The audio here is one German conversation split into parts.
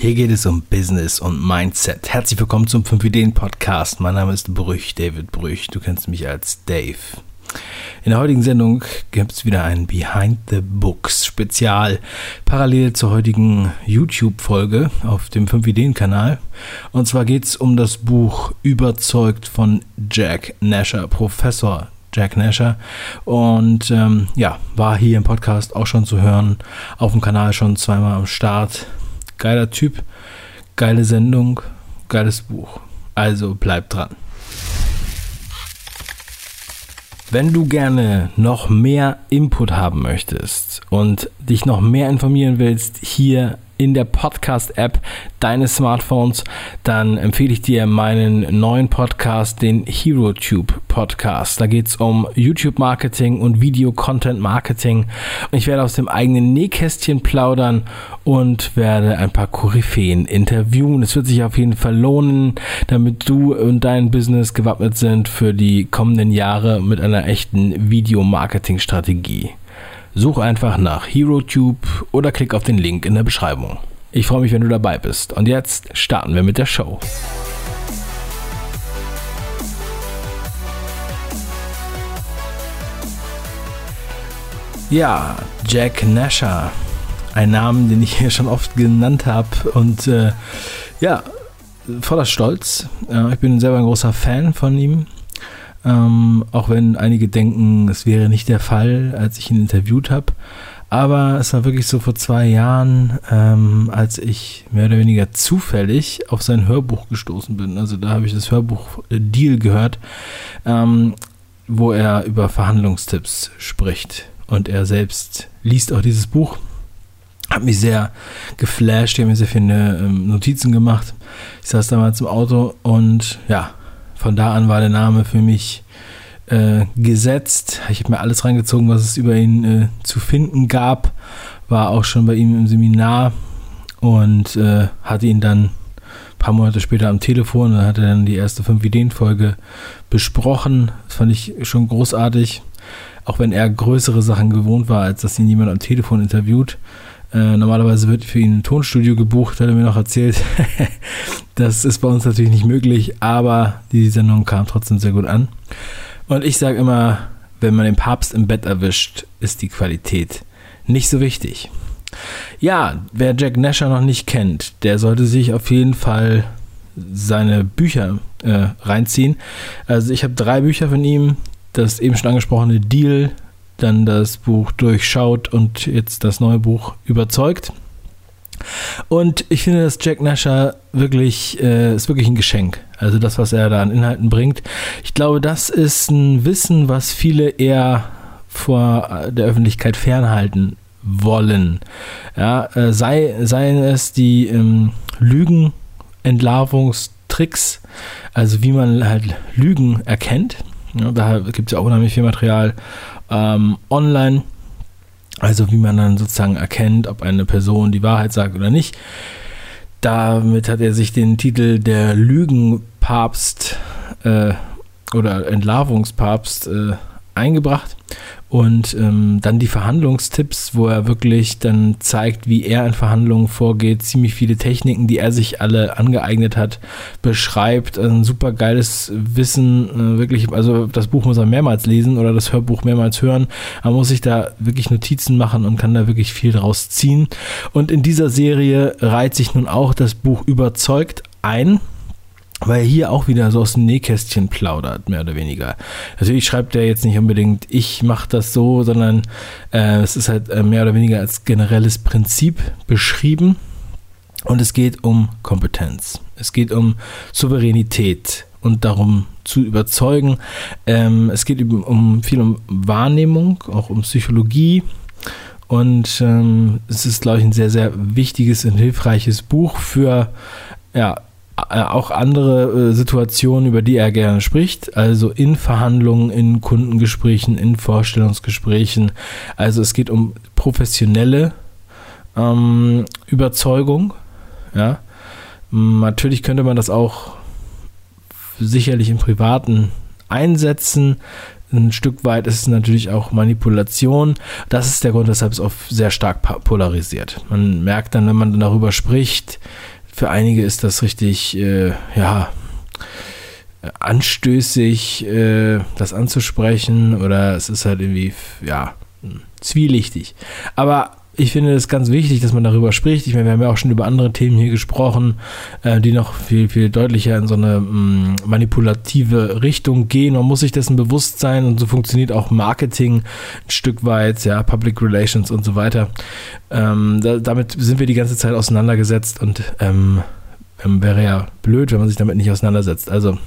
Hier geht es um Business und Mindset. Herzlich willkommen zum 5 Ideen Podcast. Mein Name ist Brüch, David Brüch. Du kennst mich als Dave. In der heutigen Sendung gibt es wieder ein Behind the Books Spezial, parallel zur heutigen YouTube-Folge auf dem 5 Ideen Kanal. Und zwar geht es um das Buch Überzeugt von Jack Nasher, Professor Jack Nasher. Und ähm, ja, war hier im Podcast auch schon zu hören, auf dem Kanal schon zweimal am Start Geiler Typ, geile Sendung, geiles Buch. Also bleib dran. Wenn du gerne noch mehr Input haben möchtest und dich noch mehr informieren willst, hier in der Podcast-App deines Smartphones, dann empfehle ich dir meinen neuen Podcast, den HeroTube Podcast. Da geht es um YouTube-Marketing und Video-Content-Marketing. Ich werde aus dem eigenen Nähkästchen plaudern und werde ein paar Koryphäen interviewen. Es wird sich auf jeden Fall lohnen, damit du und dein Business gewappnet sind für die kommenden Jahre mit einer echten Video-Marketing-Strategie. Such einfach nach HeroTube oder klick auf den Link in der Beschreibung. Ich freue mich, wenn du dabei bist. Und jetzt starten wir mit der Show. Ja, Jack Nasher. Ein Name, den ich hier schon oft genannt habe. Und äh, ja, voller Stolz. Äh, ich bin selber ein großer Fan von ihm. Ähm, auch wenn einige denken, es wäre nicht der Fall, als ich ihn interviewt habe. Aber es war wirklich so vor zwei Jahren, ähm, als ich mehr oder weniger zufällig auf sein Hörbuch gestoßen bin. Also da habe ich das Hörbuch äh, Deal gehört, ähm, wo er über Verhandlungstipps spricht. Und er selbst liest auch dieses Buch. Hat mich sehr geflasht, ich habe mir sehr viele ähm, Notizen gemacht. Ich saß damals im Auto und ja, von da an war der Name für mich äh, gesetzt. Ich habe mir alles reingezogen, was es über ihn äh, zu finden gab. War auch schon bei ihm im Seminar und äh, hatte ihn dann ein paar Monate später am Telefon. Da hat er dann die erste 5 Ideen-Folge besprochen. Das fand ich schon großartig. Auch wenn er größere Sachen gewohnt war, als dass ihn jemand am Telefon interviewt. Äh, normalerweise wird für ihn ein Tonstudio gebucht, hat er mir noch erzählt. das ist bei uns natürlich nicht möglich, aber die Sendung kam trotzdem sehr gut an. Und ich sage immer, wenn man den Papst im Bett erwischt, ist die Qualität nicht so wichtig. Ja, wer Jack Nasher noch nicht kennt, der sollte sich auf jeden Fall seine Bücher äh, reinziehen. Also ich habe drei Bücher von ihm. Das eben schon angesprochene Deal, dann das Buch Durchschaut und jetzt das neue Buch Überzeugt. Und ich finde, dass Jack Nasher wirklich, äh, ist wirklich ein Geschenk. Also das, was er da an Inhalten bringt. Ich glaube, das ist ein Wissen, was viele eher vor der Öffentlichkeit fernhalten wollen. Ja, äh, sei, seien es die ähm, Lügenentlarvungstricks, also wie man halt Lügen erkennt. Ja, da gibt es ja auch unheimlich viel Material ähm, online. Also wie man dann sozusagen erkennt, ob eine Person die Wahrheit sagt oder nicht. Damit hat er sich den Titel der Lügenpapst äh, oder Entlarvungspapst äh, eingebracht und ähm, dann die Verhandlungstipps, wo er wirklich dann zeigt, wie er in Verhandlungen vorgeht, ziemlich viele Techniken, die er sich alle angeeignet hat, beschreibt. Ein super geiles Wissen, äh, wirklich, also das Buch muss er mehrmals lesen oder das Hörbuch mehrmals hören. Man muss sich da wirklich Notizen machen und kann da wirklich viel draus ziehen. Und in dieser Serie reiht sich nun auch das Buch Überzeugt ein weil er hier auch wieder so aus dem Nähkästchen plaudert, mehr oder weniger. Natürlich schreibt er jetzt nicht unbedingt, ich mache das so, sondern äh, es ist halt äh, mehr oder weniger als generelles Prinzip beschrieben. Und es geht um Kompetenz. Es geht um Souveränität und darum zu überzeugen. Ähm, es geht um viel um Wahrnehmung, auch um Psychologie. Und ähm, es ist, glaube ich, ein sehr, sehr wichtiges und hilfreiches Buch für ja, auch andere äh, Situationen, über die er gerne spricht, also in Verhandlungen, in Kundengesprächen, in Vorstellungsgesprächen. Also es geht um professionelle ähm, Überzeugung. Ja. Natürlich könnte man das auch sicherlich im Privaten einsetzen. ein Stück weit ist es natürlich auch Manipulation. Das ist der Grund, weshalb es oft sehr stark polarisiert. Man merkt dann, wenn man darüber spricht, für einige ist das richtig, äh, ja, anstößig, äh, das anzusprechen oder es ist halt irgendwie, ja, zwielichtig. Aber ich finde es ganz wichtig, dass man darüber spricht. Ich meine, wir haben ja auch schon über andere Themen hier gesprochen, äh, die noch viel, viel deutlicher in so eine mh, mm, manipulative Richtung gehen. Man muss sich dessen bewusst sein und so funktioniert auch Marketing ein Stück weit, ja, Public Relations und so weiter. Ähm, da, damit sind wir die ganze Zeit auseinandergesetzt und ähm, ähm, wäre ja blöd, wenn man sich damit nicht auseinandersetzt. Also,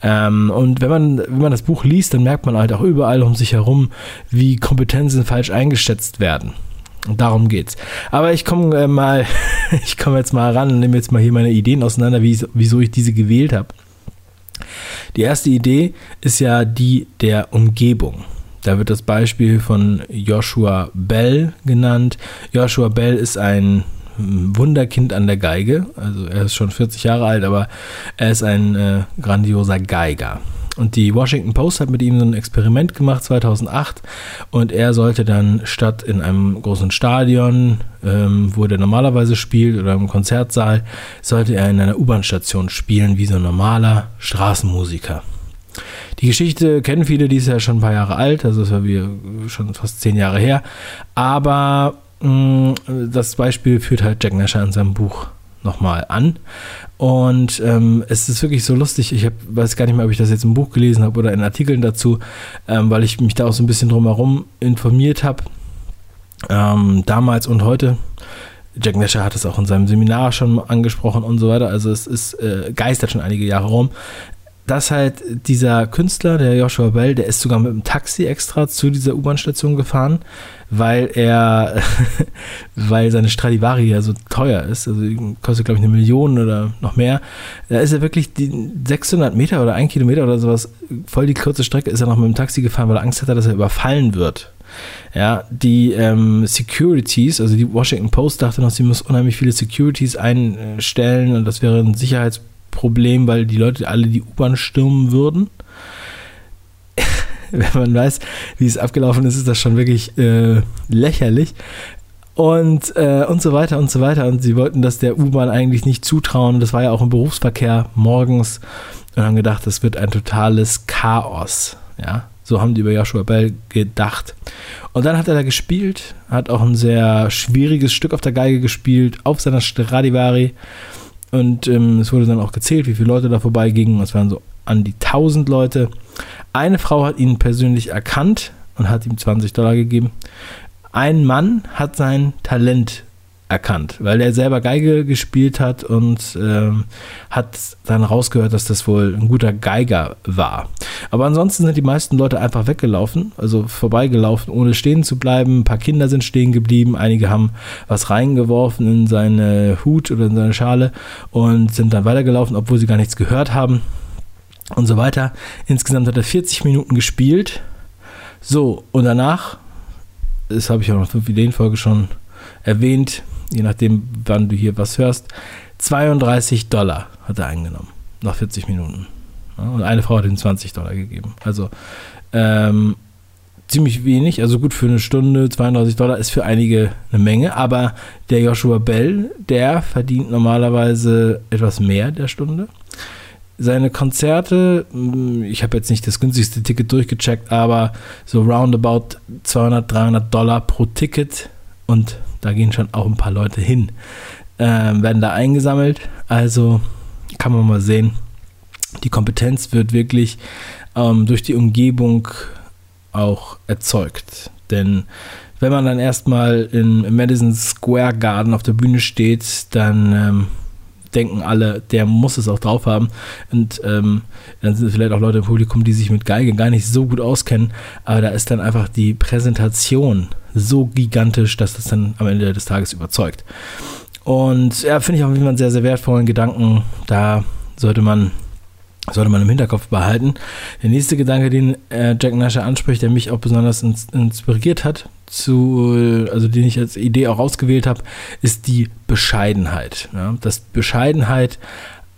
ähm, und wenn man, wenn man das Buch liest, dann merkt man halt auch überall um sich herum, wie Kompetenzen falsch eingeschätzt werden. Darum geht's. Aber ich komme äh, mal, ich komme jetzt mal ran und nehme jetzt mal hier meine Ideen auseinander, wie, wieso ich diese gewählt habe. Die erste Idee ist ja die der Umgebung. Da wird das Beispiel von Joshua Bell genannt. Joshua Bell ist ein Wunderkind an der Geige. Also er ist schon 40 Jahre alt, aber er ist ein äh, grandioser Geiger. Und die Washington Post hat mit ihm so ein Experiment gemacht 2008 und er sollte dann statt in einem großen Stadion, ähm, wo er normalerweise spielt oder im Konzertsaal, sollte er in einer U-Bahn-Station spielen wie so ein normaler Straßenmusiker. Die Geschichte kennen viele, die ist ja schon ein paar Jahre alt, also ist ja wie schon fast zehn Jahre her. Aber mh, mm, das Beispiel führt halt Jack Nasher in seinem Buch nochmal an. Und ähm, es ist wirklich so lustig. Ich hab, weiß gar nicht mehr, ob ich das jetzt im Buch gelesen habe oder in Artikeln dazu, ähm, weil ich mich da auch so ein bisschen drumherum informiert habe. Ähm, damals und heute. Jack Nasher hat es auch in seinem Seminar schon angesprochen und so weiter. Also es ist äh, geistert schon einige Jahre rum dass halt dieser Künstler, der Joshua Bell, der ist sogar mit dem Taxi extra zu dieser U-Bahn-Station gefahren, weil er, weil seine Stradivari ja so teuer ist, also kostet glaube ich eine Million oder noch mehr. Da ist er wirklich die 600 Meter oder ein Kilometer oder sowas, voll die kurze Strecke, ist er noch mit dem Taxi gefahren, weil er Angst hatte, dass er überfallen wird. Ja, die ähm, Securities, also die Washington Post dachte noch, sie muss unheimlich viele Securities einstellen und das wäre ein Sicherheitsproblem Problem, weil die Leute alle die U-Bahn stürmen würden. Wenn man weiß, wie es abgelaufen ist, ist das schon wirklich äh, lächerlich. Und, äh, und so weiter und so weiter. Und sie wollten das der U-Bahn eigentlich nicht zutrauen. Das war ja auch im Berufsverkehr morgens. Und haben gedacht, das wird ein totales Chaos. Ja, so haben die über Joshua Bell gedacht. Und dann hat er da gespielt, hat auch ein sehr schwieriges Stück auf der Geige gespielt, auf seiner Stradivari. Und ähm, es wurde dann auch gezählt, wie viele Leute da vorbeigingen. Es waren so an die 1000 Leute. Eine Frau hat ihn persönlich erkannt und hat ihm 20 Dollar gegeben. Ein Mann hat sein Talent erkannt, weil er selber Geige gespielt hat und ähm, hat dann rausgehört, dass das wohl ein guter Geiger war. Aber ansonsten sind die meisten Leute einfach weggelaufen, also vorbeigelaufen, ohne stehen zu bleiben. Ein paar Kinder sind stehen geblieben, einige haben was reingeworfen in seine Hut oder in seine Schale und sind dann weitergelaufen, obwohl sie gar nichts gehört haben und so weiter. Insgesamt hat er 40 Minuten gespielt. So, und danach, das habe ich auch noch fünf Ideenfolge schon erwähnt, je nachdem, wann du hier was hörst, 32 Dollar hat er eingenommen, nach 40 Minuten. und eine Frau hat ihm 20 Dollar gegeben. Also ähm, ziemlich wenig, also gut für eine Stunde, 32 Dollar ist für einige eine Menge, aber der Joshua Bell, der verdient normalerweise etwas mehr der Stunde. Seine Konzerte, hm, ich habe jetzt nicht das günstigste Ticket durchgecheckt, aber so roundabout 200, 300 Dollar pro Ticket und da gehen schon auch ein paar Leute hin, ähm, werden da eingesammelt. Also kann man mal sehen, die Kompetenz wird wirklich ähm, durch die Umgebung auch erzeugt. Denn wenn man dann erstmal in Madison Square Garden auf der Bühne steht, dann ähm, denken alle, der muss es auch drauf haben. Und ähm, dann sind vielleicht auch Leute im Publikum, die sich mit Geige gar nicht so gut auskennen, aber da ist dann einfach die Präsentation so gigantisch, dass das dann am Ende des Tages überzeugt. Und ja, finde ich auch einen sehr, sehr wertvollen Gedanken. Da sollte man sollte man im Hinterkopf behalten. Der nächste Gedanke, den äh, Jack Nasher anspricht, der mich auch besonders ins, inspiriert hat, zu, also den ich als Idee auch ausgewählt habe, ist die Bescheidenheit. Ja? Dass Bescheidenheit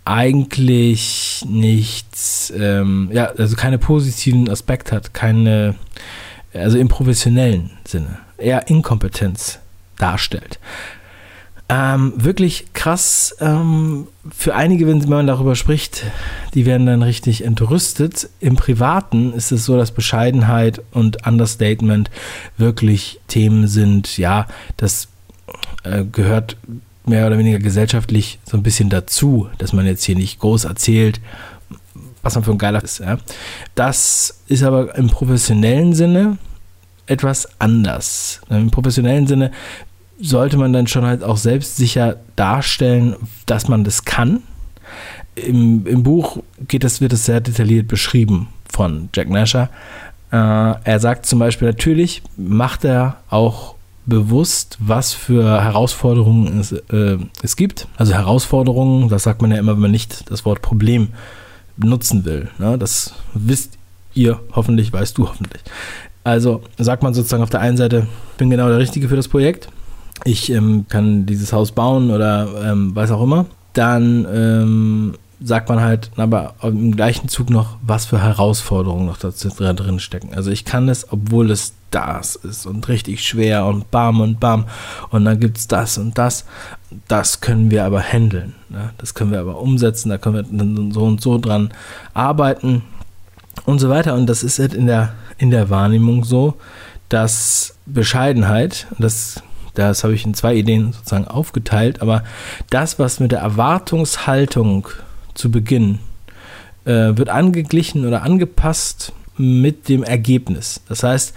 eigentlich nichts, ähm, ja, also keine positiven Aspekt hat, keine, also im professionellen Sinne, eher Inkompetenz darstellt. Ähm, wirklich krass ähm, für einige, wenn man darüber spricht, die werden dann richtig entrüstet. Im Privaten ist es so, dass Bescheidenheit und Understatement wirklich Themen sind. Ja, das äh, gehört mehr oder weniger gesellschaftlich so ein bisschen dazu, dass man jetzt hier nicht groß erzählt, was man für ein geiler ist. Ja. Das ist aber im professionellen Sinne etwas anders. Im professionellen Sinne sollte man dann schon halt auch selbstsicher darstellen, dass man das kann. Im, im Buch geht das, wird es sehr detailliert beschrieben von Jack Nasher. Äh, er sagt zum Beispiel, natürlich macht er auch bewusst, was für Herausforderungen es, äh, es gibt. Also Herausforderungen, das sagt man ja immer, wenn man nicht das Wort Problem benutzen will. Ne? Das wisst ihr hoffentlich, weißt du hoffentlich. Also sagt man sozusagen auf der einen Seite, bin genau der Richtige für das Projekt ich ähm, kann dieses Haus bauen oder ähm, was auch immer, dann ähm, sagt man halt, aber im gleichen Zug noch, was für Herausforderungen noch da drin stecken. Also ich kann es, obwohl es das ist und richtig schwer und bam und bam und dann gibt es das und das. Das können wir aber handeln. Ne? Das können wir aber umsetzen, da können wir dann so und so dran arbeiten und so weiter. Und das ist halt in der, in der Wahrnehmung so, dass Bescheidenheit, das das habe ich in zwei Ideen sozusagen aufgeteilt. Aber das, was mit der Erwartungshaltung zu Beginn äh, wird angeglichen oder angepasst mit dem Ergebnis. Das heißt,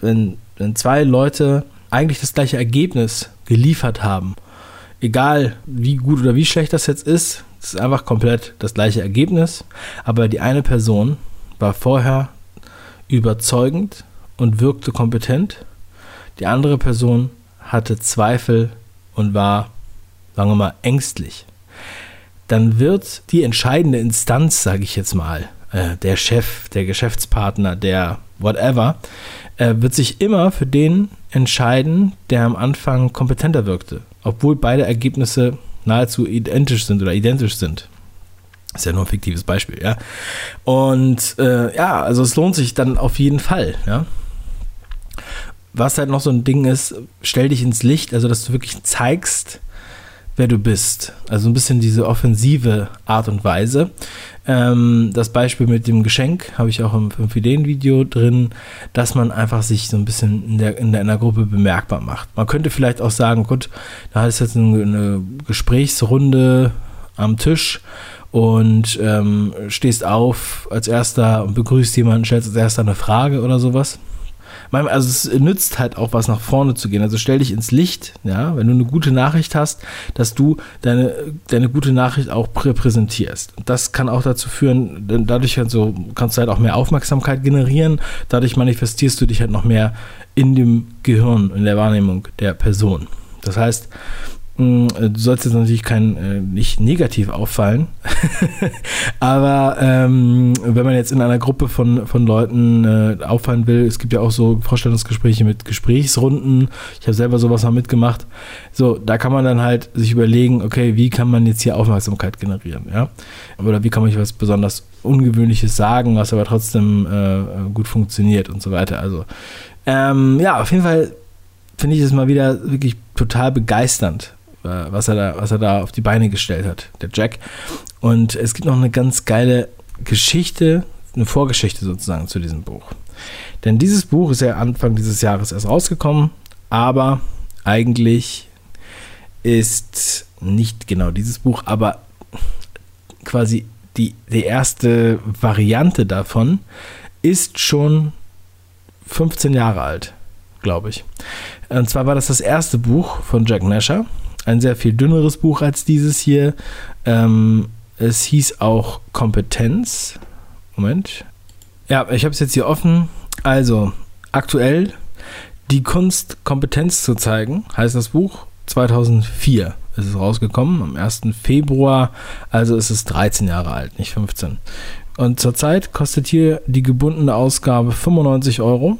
wenn, wenn zwei Leute eigentlich das gleiche Ergebnis geliefert haben, egal wie gut oder wie schlecht das jetzt ist, es ist einfach komplett das gleiche Ergebnis, aber die eine Person war vorher überzeugend und wirkte kompetent, die andere Person hatte Zweifel und war, sagen wir mal, ängstlich, dann wird die entscheidende Instanz, sage ich jetzt mal, äh, der Chef, der Geschäftspartner, der whatever, äh, wird sich immer für den entscheiden, der am Anfang kompetenter wirkte, obwohl beide Ergebnisse nahezu identisch sind oder identisch sind. Ist ja nur ein fiktives Beispiel, ja. Und äh, ja, also es lohnt sich dann auf jeden Fall, ja was halt noch so ein Ding ist, stell dich ins Licht, also dass du wirklich zeigst, wer du bist. Also ein bisschen diese offensive Art und Weise. Ähm, das Beispiel mit dem Geschenk habe ich auch im 5-Ideen-Video drin, dass man einfach sich so ein bisschen in, der, in, der, in der Gruppe bemerkbar macht. Man könnte vielleicht auch sagen, gut, da ist jetzt eine, eine Gesprächsrunde am Tisch und ähm, stehst auf als erster und begrüßt jemanden, stellst als erster eine Frage oder sowas also es nützt halt auch was nach vorne zu gehen. Also stell dich ins Licht, ja, wenn du eine gute Nachricht hast, dass du deine, deine gute Nachricht auch repräsentierst. Das kann auch dazu führen, denn dadurch halt so, kannst du halt auch mehr Aufmerksamkeit generieren, dadurch manifestierst du dich halt noch mehr in dem Gehirn, in der Wahrnehmung der Person. Das heißt, du sollst jetzt natürlich kein, äh, nicht negativ auffallen, aber ähm, wenn man jetzt in einer Gruppe von, von Leuten äh, auffallen will, es gibt ja auch so Vorstellungsgespräche mit Gesprächsrunden, ich habe selber sowas mal mitgemacht, so, da kann man dann halt sich überlegen, okay, wie kann man jetzt hier Aufmerksamkeit generieren, ja, oder wie kann man was besonders Ungewöhnliches sagen, was aber trotzdem äh, gut funktioniert und so weiter, also ähm, ja, auf jeden Fall finde ich es mal wieder wirklich total begeisternd, äh, was er, da, was er da auf die Beine gestellt hat, der Jack. Und es gibt noch eine ganz geile Geschichte, eine Vorgeschichte sozusagen zu diesem Buch. Denn dieses Buch ist ja Anfang dieses Jahres erst rausgekommen, aber eigentlich ist nicht genau dieses Buch, aber quasi die, die erste Variante davon ist schon 15 Jahre alt, glaube ich. Und zwar war das das erste Buch von Jack Nasher ein sehr viel dünneres Buch als dieses hier. Ähm, es hieß auch Kompetenz. Moment. Ja, ich habe es jetzt hier offen. Also, aktuell die Kunst, Kompetenz zu zeigen, heißt das Buch. 2004 ist es rausgekommen, am 1. Februar. Also ist es 13 Jahre alt, nicht 15. Und zurzeit kostet hier die gebundene Ausgabe 95 Euro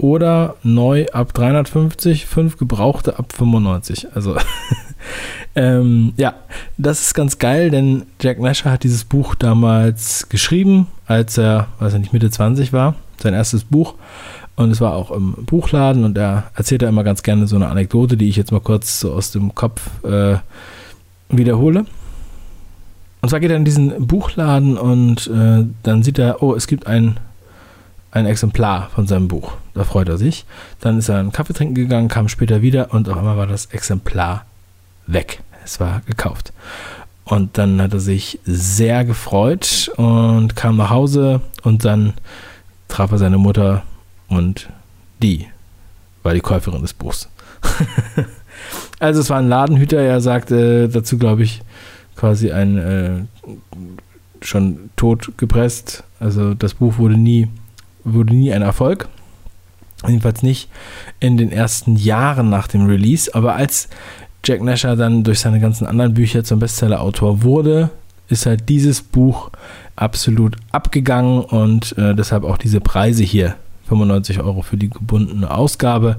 oder neu ab 350, fünf gebrauchte ab 95. Also ähm, ja, das ist ganz geil, denn Jack Nasher hat dieses Buch damals geschrieben, als er, weiß ich nicht, Mitte 20 war, sein erstes Buch. Und es war auch im Buchladen und er erzählt da immer ganz gerne so eine Anekdote, die ich jetzt mal kurz so aus dem Kopf äh, wiederhole. Und zwar geht er in diesen Buchladen und äh, dann sieht er, oh, es gibt ein, ein Exemplar von seinem Buch. Da freut er sich. Dann ist er einen Kaffee trinken gegangen, kam später wieder und auf einmal war das Exemplar weg. Es war gekauft. Und dann hat er sich sehr gefreut und kam nach Hause und dann traf er seine Mutter und die war die Käuferin des Buchs. also es war ein Ladenhüter, er sagte dazu, glaube ich, quasi ein äh, schon tot gepresst. Also das Buch wurde nie, wurde nie ein Erfolg. Jedenfalls nicht in den ersten Jahren nach dem Release. Aber als Jack Nasher dann durch seine ganzen anderen Bücher zum Bestseller-Autor wurde, ist halt dieses Buch absolut abgegangen und äh, deshalb auch diese Preise hier. 95 Euro für die gebundene Ausgabe.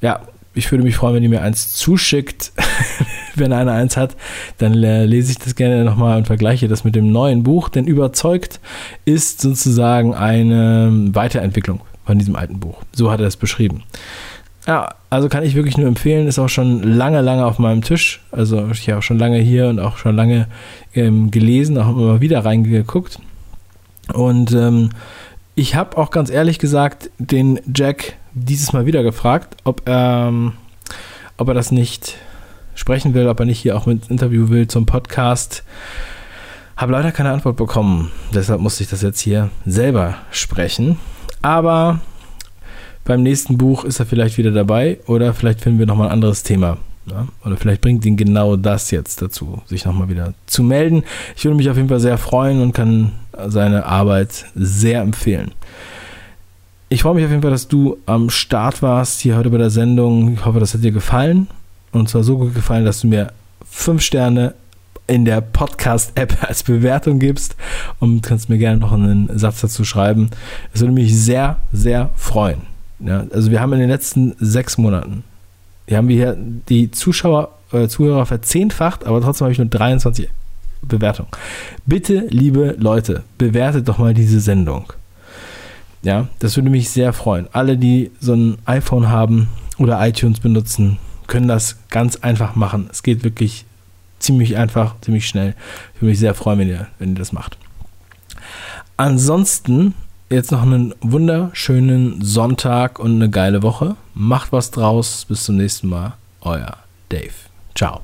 Ja, ich würde mich freuen, wenn ihr mir eins zuschickt. wenn einer eins hat, dann lese ich das gerne nochmal und vergleiche das mit dem neuen Buch. Denn überzeugt ist sozusagen eine Weiterentwicklung von diesem alten Buch. So hat er es beschrieben. Ja, also kann ich wirklich nur empfehlen, ist auch schon lange, lange auf meinem Tisch. Also ich habe auch schon lange hier und auch schon lange ähm, gelesen, auch immer wieder reingeguckt. Und ähm, ich habe auch ganz ehrlich gesagt den Jack dieses Mal wieder gefragt, ob ähm, ob er das nicht sprechen will, ob er nicht hier auch mit Interview will zum Podcast. Habe leider keine Antwort bekommen. Deshalb musste ich das jetzt hier selber sprechen. Aber beim nächsten Buch ist er vielleicht wieder dabei oder vielleicht finden wir nochmal ein anderes Thema. Ja? Oder vielleicht bringt ihn genau das jetzt dazu, sich nochmal wieder zu melden. Ich würde mich auf jeden Fall sehr freuen und kann seine Arbeit sehr empfehlen. Ich freue mich auf jeden Fall, dass du am Start warst hier heute bei der Sendung. Ich hoffe, das hat dir gefallen. Und zwar so gut gefallen, dass du mir fünf Sterne in der Podcast-App als Bewertung gibst und kannst mir gerne noch einen Satz dazu schreiben. Es würde mich sehr, sehr freuen. Ja, also wir haben in den letzten sechs Monaten, hier haben wir hier die Zuschauer, äh, Zuhörer verzehnfacht, aber trotzdem habe ich nur 23 Bewertungen. Bitte, liebe Leute, bewertet doch mal diese Sendung. Ja, das würde mich sehr freuen. Alle, die so ein iPhone haben oder iTunes benutzen, können das ganz einfach machen. Es geht wirklich ziemlich einfach, ziemlich schnell. Ich würde mich sehr freuen, wenn ihr, wenn ihr das macht. Ansonsten jetzt noch einen wunderschönen Sonntag und eine geile Woche. Macht was draus. Bis zum nächsten Mal. Euer Dave. Ciao.